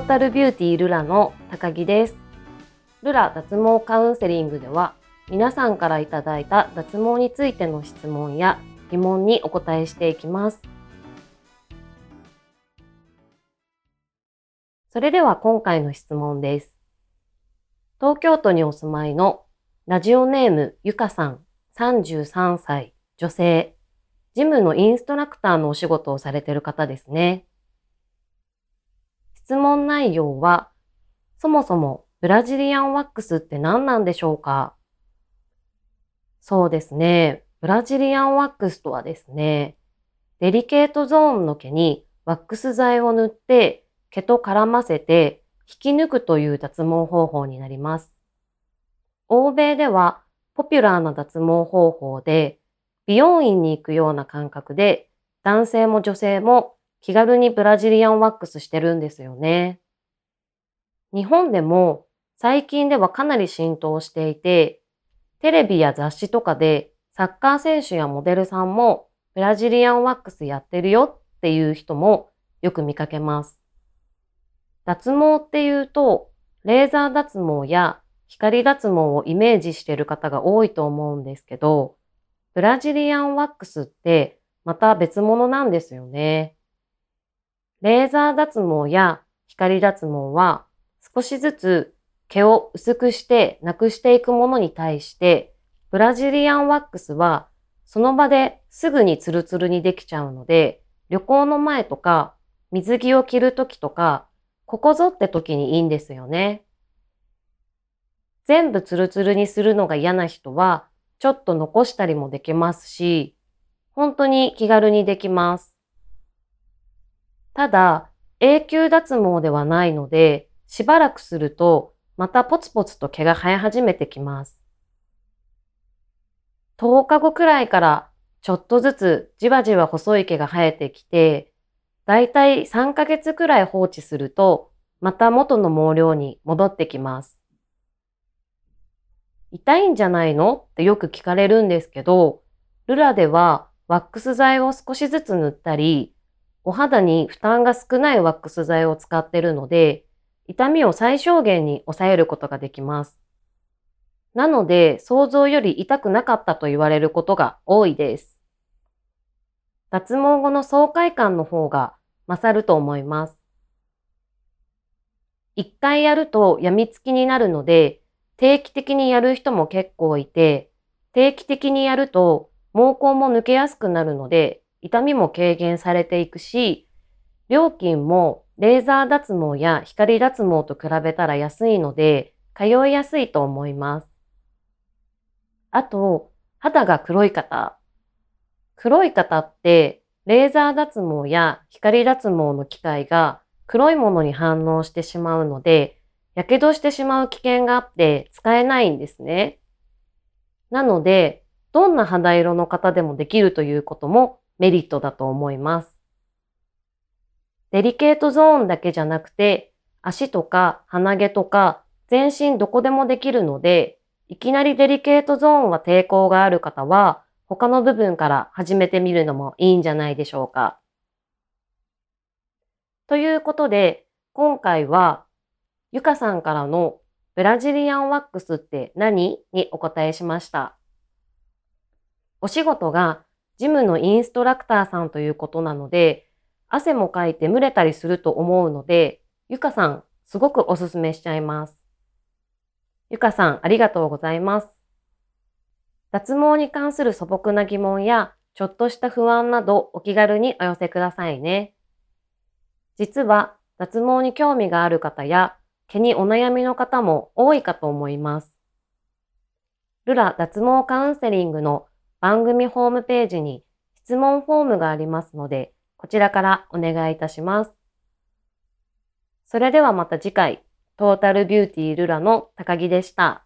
ータルビューティールラの高木です。ルラ脱毛カウンセリングでは皆さんからいただいた脱毛についての質問や疑問にお答えしていきます。それでは今回の質問です。東京都にお住まいのラジオネームゆかさん33歳女性ジムのインストラクターのお仕事をされている方ですね。質問内容は、そもそもブラジリアンワックスって何なんでしょうか？そうですね。ブラジリアンワックスとはですね、デリケートゾーンの毛にワックス剤を塗って毛と絡ませて引き抜くという脱毛方法になります。欧米ではポピュラーな脱毛方法で美容院に行くような感覚で男性も女性も気軽にブラジリアンワックスしてるんですよね。日本でも最近ではかなり浸透していて、テレビや雑誌とかでサッカー選手やモデルさんもブラジリアンワックスやってるよっていう人もよく見かけます。脱毛っていうと、レーザー脱毛や光脱毛をイメージしている方が多いと思うんですけど、ブラジリアンワックスってまた別物なんですよね。レーザー脱毛や光脱毛は少しずつ毛を薄くしてなくしていくものに対して、ブラジリアンワックスはその場ですぐにツルツルにできちゃうので、旅行の前とか水着を着るときとか、ここぞって時にいいんですよね。全部ツルツルにするのが嫌な人は、ちょっと残したりもできますし、本当に気軽にできます。ただ、永久脱毛ではないので、しばらくすると、またポツポツと毛が生え始めてきます。10日後くらいからちょっとずつじわじわ細い毛が生えてきて、だいたい3ヶ月くらい放置すると、また元の毛量に戻ってきます。痛いんじゃないの？ってよく聞かれるんですけど、ルラではワックス剤を少しずつ塗ったり、お肌に負担が少ないワックス剤を使っているので、痛みを最小限に抑えることができます。なので、想像より痛くなかったと言われることが多いです。脱毛後の爽快感の方が勝ると思います。一回やると病みつきになるので、定期的にやる人も結構いて、定期的にやると毛根も抜けやすくなるので、痛みも軽減されていくし、料金もレーザー脱毛や光脱毛と比べたら安いので、通いやすいと思います。あと、肌が黒い方。黒い方って、レーザー脱毛や光脱毛の機械が黒いものに反応してしまうので、火傷してしまう危険があって使えないんですね。なので、どんな肌色の方でもできるということもメリットだと思います。デリケートゾーンだけじゃなくて、足とか鼻毛とか全身どこでもできるので、いきなりデリケートゾーンは抵抗がある方は、他の部分から始めてみるのもいいんじゃないでしょうか。ということで、今回は、ゆかさんからのブラジリアンワックスって何？にお答えしました。お仕事がジムのインストラクターさんということなので、汗もかいて蒸れたりすると思うので、ゆかさん、すごくおすすめしちゃいます。ゆかさん、ありがとうございます。脱毛に関する素朴な疑問や、ちょっとした不安などお気軽にお寄せくださいね。実は、脱毛に興味がある方や、毛にお悩みの方も多いかと思います。ルラ脱毛カウンセリングの番組ホームページに質問フォームがありますので、こちらからお願いいたします。それではまた次回、トータルビューティールラの高木でした。